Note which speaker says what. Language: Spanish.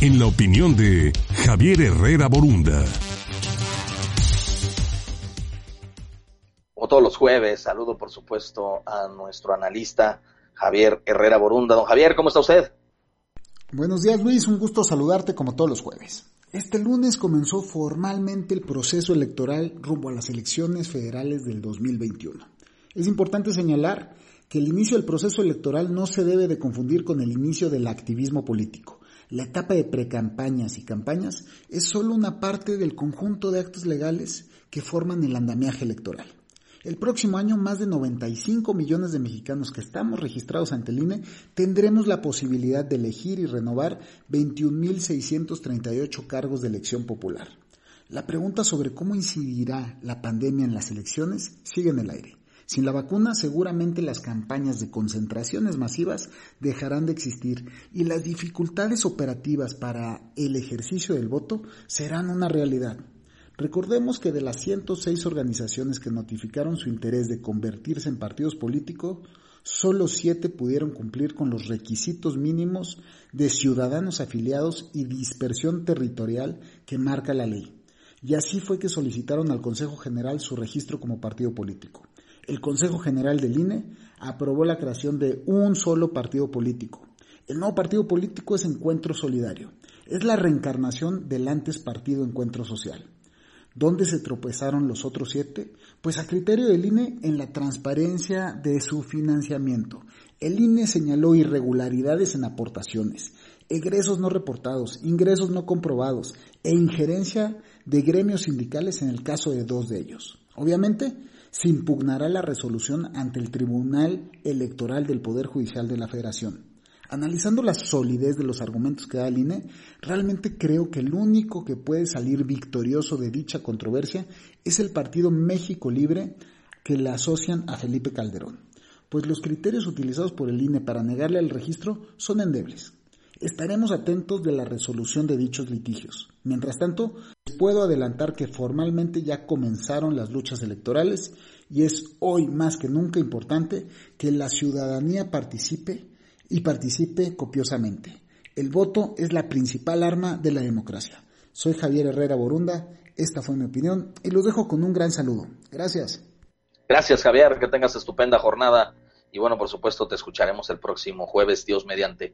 Speaker 1: en la opinión de Javier Herrera Borunda.
Speaker 2: Como todos los jueves, saludo por supuesto a nuestro analista Javier Herrera Borunda. Don Javier, ¿cómo está usted?
Speaker 3: Buenos días Luis, un gusto saludarte como todos los jueves. Este lunes comenzó formalmente el proceso electoral rumbo a las elecciones federales del 2021. Es importante señalar que el inicio del proceso electoral no se debe de confundir con el inicio del activismo político. La etapa de precampañas y campañas es solo una parte del conjunto de actos legales que forman el andamiaje electoral. El próximo año, más de 95 millones de mexicanos que estamos registrados ante el INE tendremos la posibilidad de elegir y renovar 21.638 cargos de elección popular. La pregunta sobre cómo incidirá la pandemia en las elecciones sigue en el aire. Sin la vacuna seguramente las campañas de concentraciones masivas dejarán de existir y las dificultades operativas para el ejercicio del voto serán una realidad. Recordemos que de las 106 organizaciones que notificaron su interés de convertirse en partidos políticos, solo 7 pudieron cumplir con los requisitos mínimos de ciudadanos afiliados y dispersión territorial que marca la ley. Y así fue que solicitaron al Consejo General su registro como partido político. El Consejo General del INE aprobó la creación de un solo partido político. El nuevo partido político es Encuentro Solidario. Es la reencarnación del antes Partido Encuentro Social. ¿Dónde se tropezaron los otros siete? Pues a criterio del INE en la transparencia de su financiamiento. El INE señaló irregularidades en aportaciones, egresos no reportados, ingresos no comprobados e injerencia de gremios sindicales en el caso de dos de ellos. Obviamente, se impugnará la resolución ante el Tribunal Electoral del Poder Judicial de la Federación. Analizando la solidez de los argumentos que da el INE, realmente creo que el único que puede salir victorioso de dicha controversia es el partido México Libre que le asocian a Felipe Calderón, pues los criterios utilizados por el INE para negarle el registro son endebles. Estaremos atentos de la resolución de dichos litigios. Mientras tanto, puedo adelantar que formalmente ya comenzaron las luchas electorales y es hoy más que nunca importante que la ciudadanía participe y participe copiosamente. El voto es la principal arma de la democracia. Soy Javier Herrera Borunda, esta fue mi opinión y los dejo con un gran saludo. Gracias.
Speaker 2: Gracias Javier, que tengas estupenda jornada y bueno, por supuesto te escucharemos el próximo jueves, Dios mediante.